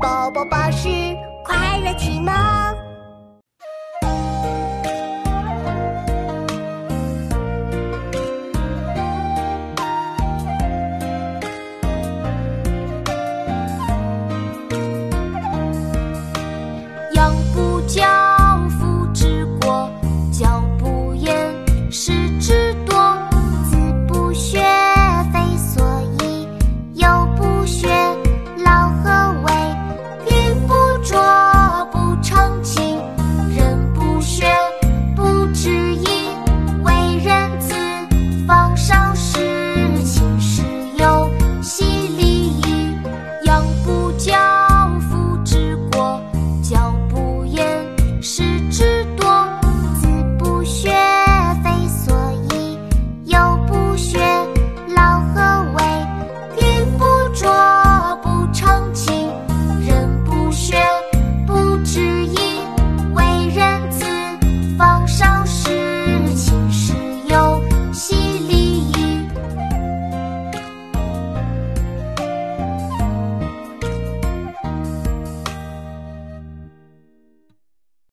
宝宝巴士快乐